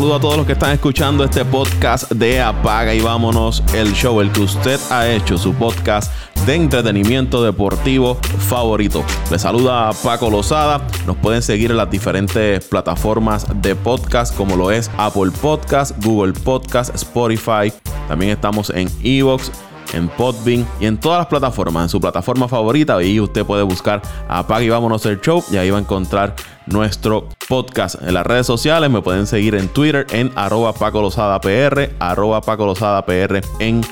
Saludo a todos los que están escuchando este podcast de Apaga y Vámonos, el show, el que usted ha hecho, su podcast de entretenimiento deportivo favorito. Les saluda Paco Lozada. Nos pueden seguir en las diferentes plataformas de podcast como lo es Apple Podcast, Google Podcast, Spotify. También estamos en Evox en Podbean y en todas las plataformas, en su plataforma favorita. Y usted puede buscar Apaga y Vámonos el Show y ahí va a encontrar nuestro podcast. En las redes sociales me pueden seguir en Twitter en arroba Paco Lozada PR, arroba Paco Lozada PR en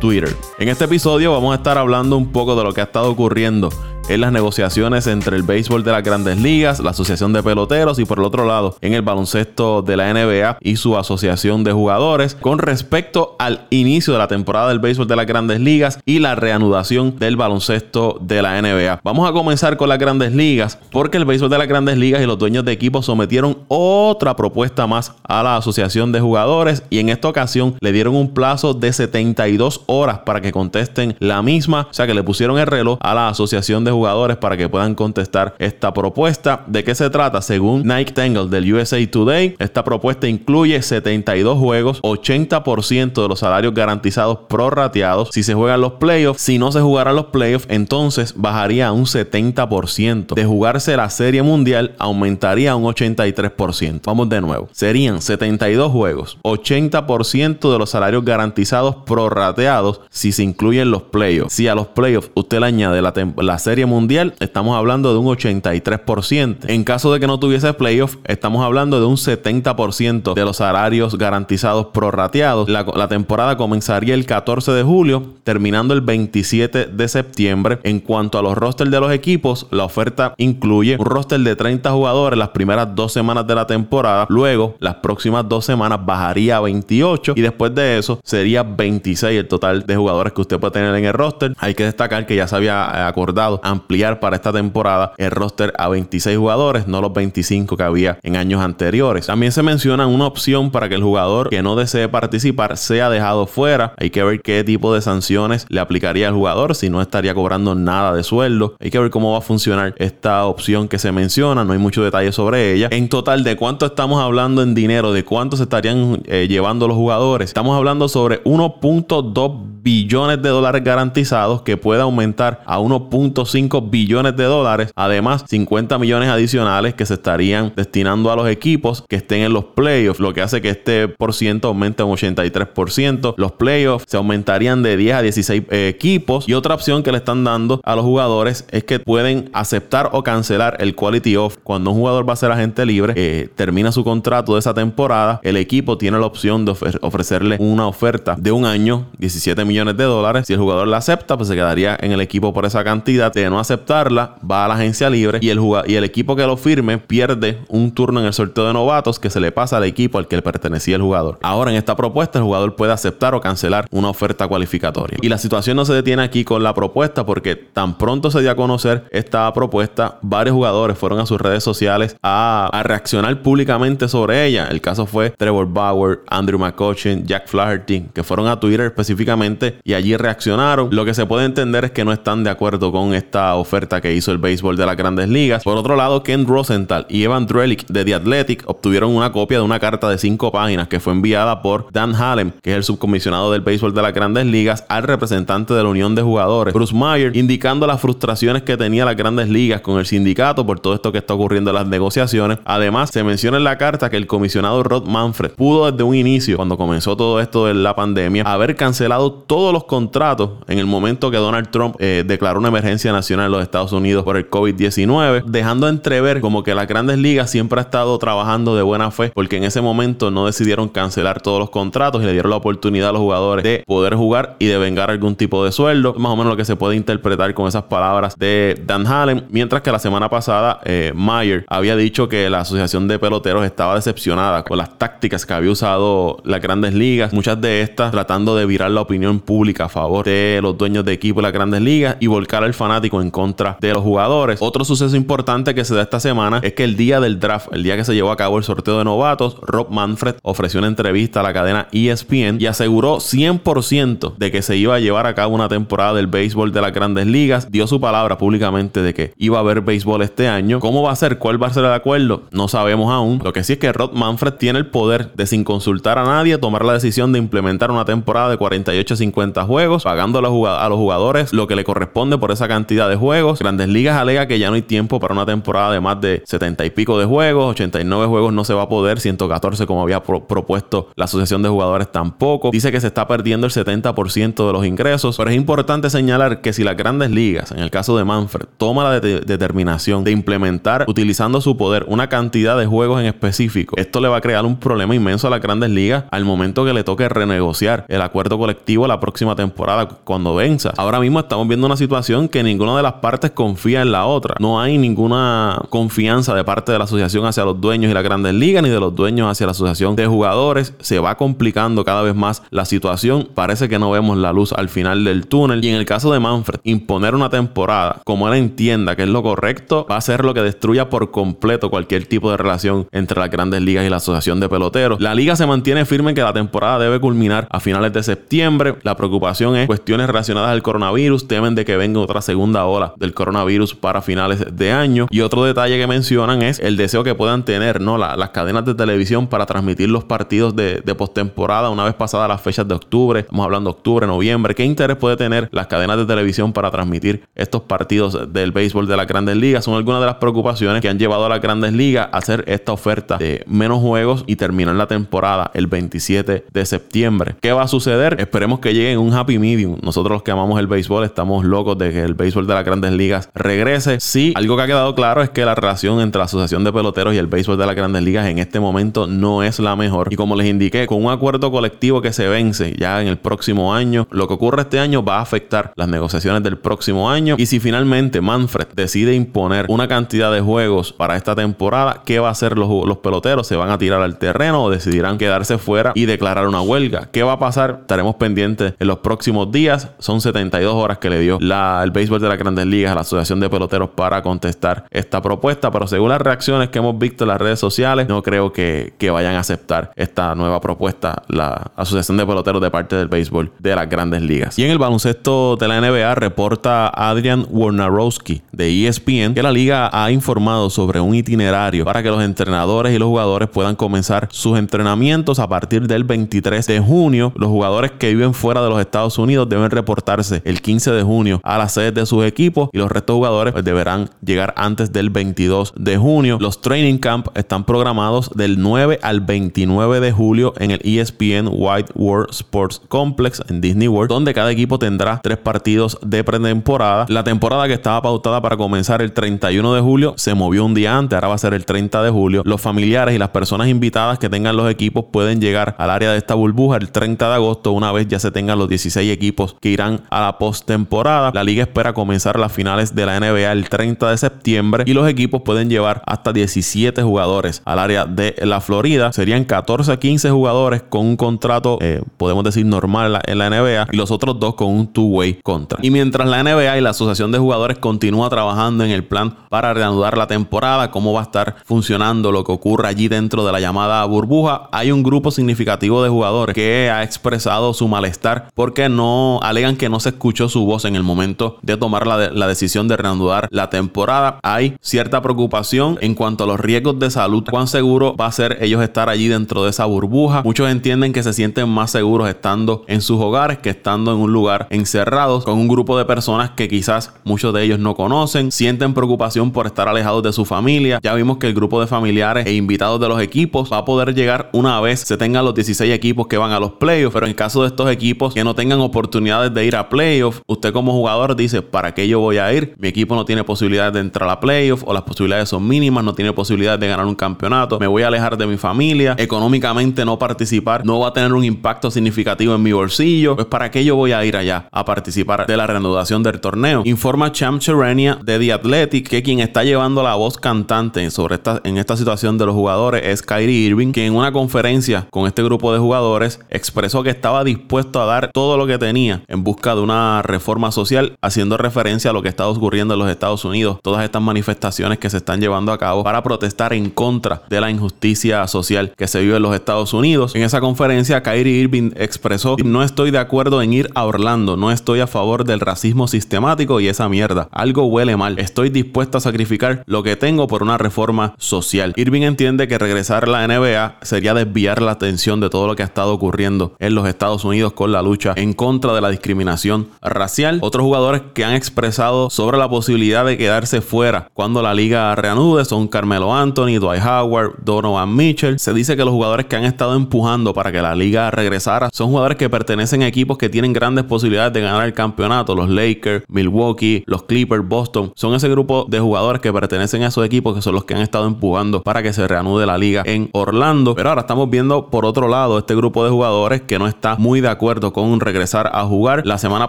Twitter. En este episodio vamos a estar hablando un poco de lo que ha estado ocurriendo en las negociaciones entre el béisbol de las grandes ligas, la Asociación de Peloteros y por el otro lado en el baloncesto de la NBA y su Asociación de Jugadores con respecto al inicio de la temporada del béisbol de las grandes ligas y la reanudación del baloncesto de la NBA. Vamos a comenzar con las grandes ligas porque el béisbol de las grandes ligas y los dueños de equipos sometieron otra propuesta más a la Asociación de Jugadores y en esta ocasión le dieron un plazo de 72 horas para que contesten la misma, o sea que le pusieron el reloj a la Asociación de Jugadores jugadores para que puedan contestar esta propuesta. ¿De qué se trata? Según Nike Tangle del USA Today, esta propuesta incluye 72 juegos, 80% de los salarios garantizados prorrateados. Si se juegan los playoffs, si no se jugaran los playoffs, entonces bajaría a un 70%. De jugarse la Serie Mundial, aumentaría a un 83%. Vamos de nuevo. Serían 72 juegos, 80% de los salarios garantizados prorrateados si se incluyen los playoffs. Si a los playoffs usted le añade la, la Serie mundial, estamos hablando de un 83%. En caso de que no tuviese playoff, estamos hablando de un 70% de los salarios garantizados prorrateados. La, la temporada comenzaría el 14 de julio, terminando el 27 de septiembre. En cuanto a los rosters de los equipos, la oferta incluye un roster de 30 jugadores las primeras dos semanas de la temporada. Luego, las próximas dos semanas bajaría a 28 y después de eso sería 26 el total de jugadores que usted puede tener en el roster. Hay que destacar que ya se había acordado ampliar para esta temporada el roster a 26 jugadores, no los 25 que había en años anteriores. También se menciona una opción para que el jugador que no desee participar sea dejado fuera. Hay que ver qué tipo de sanciones le aplicaría al jugador, si no estaría cobrando nada de sueldo. Hay que ver cómo va a funcionar esta opción que se menciona, no hay mucho detalle sobre ella. En total, ¿de cuánto estamos hablando en dinero? ¿De cuánto se estarían eh, llevando los jugadores? Estamos hablando sobre 1.2 billones de dólares garantizados que puede aumentar a 1.5 billones de dólares. Además, 50 millones adicionales que se estarían destinando a los equipos que estén en los playoffs, lo que hace que este por ciento aumente un 83%. Los playoffs se aumentarían de 10 a 16 eh, equipos. Y otra opción que le están dando a los jugadores es que pueden aceptar o cancelar el quality off. Cuando un jugador va a ser agente libre, eh, termina su contrato de esa temporada, el equipo tiene la opción de ofrecerle una oferta de un año, 17 millones de dólares. Si el jugador la acepta, pues se quedaría en el equipo por esa cantidad. No aceptarla, va a la agencia libre y el, y el equipo que lo firme pierde un turno en el sorteo de novatos que se le pasa al equipo al que le pertenecía el jugador. Ahora en esta propuesta el jugador puede aceptar o cancelar una oferta cualificatoria. Y la situación no se detiene aquí con la propuesta porque tan pronto se dio a conocer esta propuesta, varios jugadores fueron a sus redes sociales a, a reaccionar públicamente sobre ella. El caso fue Trevor Bauer, Andrew McCutcheon, Jack Flaherty, que fueron a Twitter específicamente y allí reaccionaron. Lo que se puede entender es que no están de acuerdo con esta oferta que hizo el béisbol de las grandes ligas. Por otro lado, Ken Rosenthal y Evan Drellick de The Athletic obtuvieron una copia de una carta de cinco páginas que fue enviada por Dan Halem, que es el subcomisionado del béisbol de las grandes ligas, al representante de la Unión de Jugadores, Bruce Meyer, indicando las frustraciones que tenía las grandes ligas con el sindicato por todo esto que está ocurriendo en las negociaciones. Además, se menciona en la carta que el comisionado Rod Manfred pudo desde un inicio, cuando comenzó todo esto de la pandemia, haber cancelado todos los contratos en el momento que Donald Trump eh, declaró una emergencia nacional en los Estados Unidos por el COVID-19, dejando entrever como que las grandes ligas siempre ha estado trabajando de buena fe porque en ese momento no decidieron cancelar todos los contratos y le dieron la oportunidad a los jugadores de poder jugar y de vengar algún tipo de sueldo. Más o menos lo que se puede interpretar con esas palabras de Dan Hallen. Mientras que la semana pasada eh, Mayer había dicho que la Asociación de Peloteros estaba decepcionada con las tácticas que había usado las grandes ligas, muchas de estas tratando de virar la opinión pública a favor de los dueños de equipo de las grandes ligas y volcar al fanático en contra de los jugadores. Otro suceso importante que se da esta semana es que el día del draft, el día que se llevó a cabo el sorteo de novatos, Rob Manfred ofreció una entrevista a la cadena ESPN y aseguró 100% de que se iba a llevar a cabo una temporada del béisbol de las grandes ligas. Dio su palabra públicamente de que iba a haber béisbol este año. ¿Cómo va a ser? ¿Cuál va a ser el acuerdo? No sabemos aún. Lo que sí es que Rob Manfred tiene el poder de sin consultar a nadie tomar la decisión de implementar una temporada de 48 a 50 juegos, pagando a los jugadores lo que le corresponde por esa cantidad juegos. Grandes Ligas alega que ya no hay tiempo para una temporada de más de 70 y pico de juegos, 89 juegos no se va a poder, 114 como había propuesto la Asociación de Jugadores tampoco. Dice que se está perdiendo el 70% de los ingresos, pero es importante señalar que si las Grandes Ligas, en el caso de Manfred, toma la determinación de implementar utilizando su poder una cantidad de juegos en específico, esto le va a crear un problema inmenso a las Grandes Ligas al momento que le toque renegociar el acuerdo colectivo la próxima temporada cuando venza. Ahora mismo estamos viendo una situación que ninguna de las partes confía en la otra. No hay ninguna confianza de parte de la asociación hacia los dueños y las grandes ligas, ni de los dueños hacia la asociación de jugadores. Se va complicando cada vez más la situación. Parece que no vemos la luz al final del túnel. Y en el caso de Manfred, imponer una temporada como él entienda que es lo correcto, va a ser lo que destruya por completo cualquier tipo de relación entre las grandes ligas y la asociación de peloteros. La liga se mantiene firme en que la temporada debe culminar a finales de septiembre. La preocupación es cuestiones relacionadas al coronavirus. Temen de que venga otra segunda ola del coronavirus para finales de año. Y otro detalle que mencionan es el deseo que puedan tener ¿no? las cadenas de televisión para transmitir los partidos de, de postemporada una vez pasadas las fechas de octubre. Estamos hablando de octubre, noviembre. ¿Qué interés puede tener las cadenas de televisión para transmitir estos partidos del béisbol de las grandes ligas? Son algunas de las preocupaciones que han llevado a las grandes ligas a hacer esta oferta de menos juegos y terminar la temporada el 27 de septiembre. ¿Qué va a suceder? Esperemos que llegue en un happy medium. Nosotros los que amamos el béisbol estamos locos de que el béisbol de las grandes ligas regrese. Sí, algo que ha quedado claro es que la relación entre la Asociación de Peloteros y el béisbol de las grandes ligas en este momento no es la mejor. Y como les indiqué, con un acuerdo colectivo que se vence ya en el próximo año, lo que ocurre este año va a afectar las negociaciones del próximo año. Y si finalmente Manfred decide imponer una cantidad de juegos para esta temporada, ¿qué va a hacer los, los peloteros? ¿Se van a tirar al terreno o decidirán quedarse fuera y declarar una huelga? ¿Qué va a pasar? Estaremos pendientes en los próximos días. Son 72 horas que le dio la, el béisbol de las grandes ligas a la Asociación de Peloteros para contestar esta propuesta, pero según las reacciones que hemos visto en las redes sociales, no creo que, vayan a aceptar esta nueva propuesta la Asociación de Peloteros de parte del béisbol de las grandes ligas. Y en el baloncesto de la NBA reporta Adrian Wojnarowski de ESPN que la liga ha informado sobre un itinerario para que los entrenadores y los jugadores puedan comenzar sus entrenamientos a partir del 23 de junio. Los jugadores que viven fuera de los Estados Unidos deben reportarse el 15 de junio a las sedes de sus equipos y los restos jugadores pues, deberán llegar antes del 22 de junio. Los training camp están programados del 9 al 29 de julio en el ESPN White World Sports Complex en Disney World, donde cada equipo tendrá tres partidos de pretemporada. La temporada que estaba pautada para comenzar el 31 de julio se movió un día antes, ahora va a ser el 30 de julio. Los familiares y las personas invitadas que tengan los equipos pueden llegar al área de esta burbuja el 30 de agosto una vez ya se tengan los 16 equipos que irán a la postemporada. La liga espera comenzar las finales de la NBA el 30 de septiembre y los equipos pueden llevar hasta 17 jugadores al área de la Florida. Serían 14 a 15 jugadores con un contrato, eh, podemos decir, normal en la NBA y los otros dos con un two-way contract. Y mientras la NBA y la Asociación de Jugadores continúa trabajando en el plan para reanudar la temporada, cómo va a estar funcionando lo que ocurre allí dentro de la llamada burbuja, hay un grupo significativo de jugadores que ha expresado su malestar porque no alegan que no se escuchó su voz en el momento de tomar la, la decisión de reanudar la temporada. Hay cierta preocupación en cuanto a los riesgos de salud, cuán seguro va a ser ellos estar allí dentro de esa burbuja. Muchos entienden que se sienten más seguros estando en sus hogares que estando en un lugar encerrados con un grupo de personas que quizás muchos de ellos no conocen, sienten preocupación por estar alejados de su familia. Ya vimos que el grupo de familiares e invitados de los equipos va a poder llegar una vez se tengan los 16 equipos que van a los playoffs, pero en caso de estos equipos que no tengan oportunidades de ir a playoffs, usted como jugador dice, ¿para qué yo voy a ir? Mi equipo no tiene posibilidades de entrar a playoffs o las posibilidades son mínimas, no tiene posibilidades de ganar un campeonato, me voy a alejar de mi familia, económicamente no participar no va a tener un impacto significativo en mi bolsillo, pues ¿para qué yo voy a ir allá a participar de la reanudación del torneo? Informa Champ Cherenia de The Athletic que quien está llevando la voz cantante sobre esta, en esta situación de los jugadores es Kyrie Irving, que en una conferencia con este grupo de jugadores expresó que estaba dispuesto a dar todo lo que tenía en busca de una reforma social, haciendo referencia a lo que está ocurriendo en los Estados Unidos, todas estas manifestaciones que se están llevando a cabo para protestar en contra de la injusticia social que se vive en los Estados Unidos. En esa conferencia, Kyrie Irving expresó, no estoy de acuerdo en ir a Orlando, no estoy a favor del racismo sistemático y esa mierda. Algo huele mal. Estoy dispuesto a sacrificar lo que tengo por una reforma social. Irving entiende que regresar a la NBA sería desviar la atención de todo lo que ha estado ocurriendo en los Estados Unidos con la lucha en contra de la discriminación racial. Otros jugadores que han expresado sobre la posibilidad de quedarse fuera cuando la liga reanude son Carmelo Anthony, Dwight Howard, Donovan Mitchell. Se dice que los jugadores que han estado empujando para que la liga regresara son jugadores que pertenecen a equipos que tienen grandes posibilidades de ganar el campeonato. Los Lakers, Milwaukee, los Clippers, Boston. Son ese grupo de jugadores que pertenecen a esos equipos que son los que han estado empujando para que se reanude la liga en Orlando. Pero ahora estamos viendo por otro lado este grupo de jugadores que no está muy de acuerdo con regresar a jugar. La semana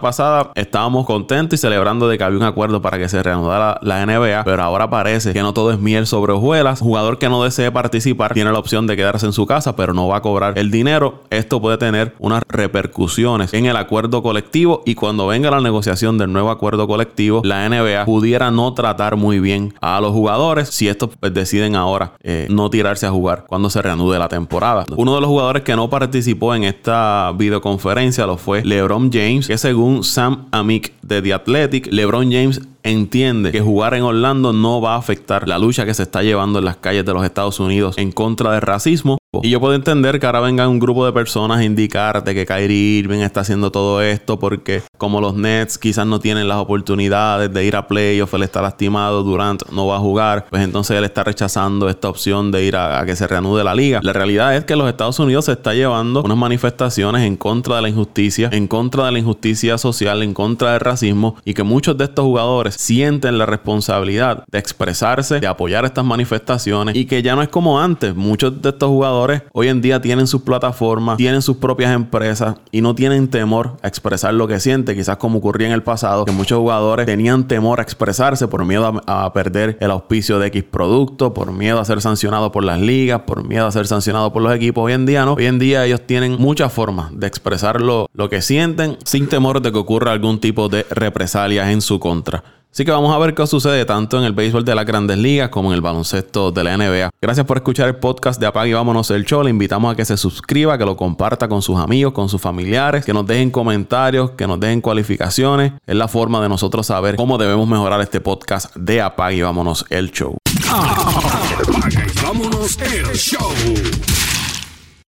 pasada estábamos contentos y celebrando de que había un acuerdo para que se reanudara la NBA, pero ahora parece que no todo es miel sobre hojuelas. Jugador que no desee participar tiene la opción de quedarse en su casa, pero no va a cobrar el dinero. Esto puede tener unas repercusiones en el acuerdo colectivo y cuando venga la negociación del nuevo acuerdo colectivo, la NBA pudiera no tratar muy bien a los jugadores si estos pues, deciden ahora eh, no tirarse a jugar cuando se reanude la temporada. Uno de los jugadores que no participó en esta videoconferencia lo fue LeBron James, que según Sam Amick de The Athletic, LeBron James entiende que jugar en Orlando no va a afectar la lucha que se está llevando en las calles de los Estados Unidos en contra del racismo. Y yo puedo entender que ahora venga un grupo de personas a indicarte que Kyrie Irving está haciendo todo esto porque como los Nets quizás no tienen las oportunidades de ir a playoff, él está lastimado, Durant no va a jugar, pues entonces él está rechazando esta opción de ir a, a que se reanude la liga. La realidad es que los Estados Unidos se está llevando unas manifestaciones en contra de la injusticia, en contra de la injusticia social, en contra del racismo y que muchos de estos jugadores sienten la responsabilidad de expresarse, de apoyar estas manifestaciones y que ya no es como antes. Muchos de estos jugadores hoy en día tienen sus plataformas, tienen sus propias empresas y no tienen temor a expresar lo que sienten, quizás como ocurría en el pasado, que muchos jugadores tenían temor a expresarse por miedo a, perder el auspicio de X producto, por miedo a ser sancionado por las ligas, por miedo a ser sancionado por los equipos. Hoy en día no, hoy en día ellos tienen muchas formas de expresar lo, lo que sienten sin temor de que ocurra algún tipo de represalias en su contra. Así que vamos a ver qué sucede tanto en el béisbol de las grandes ligas como en el baloncesto de la NBA. Gracias por escuchar el podcast de Apague y Vámonos el Show. Le invitamos a que se suscriba, que lo comparta con sus amigos, con sus familiares, que nos dejen comentarios, que nos dejen cualificaciones. Es la forma de nosotros saber cómo debemos mejorar este podcast de Apague y Vámonos el Show. Y Vámonos el Show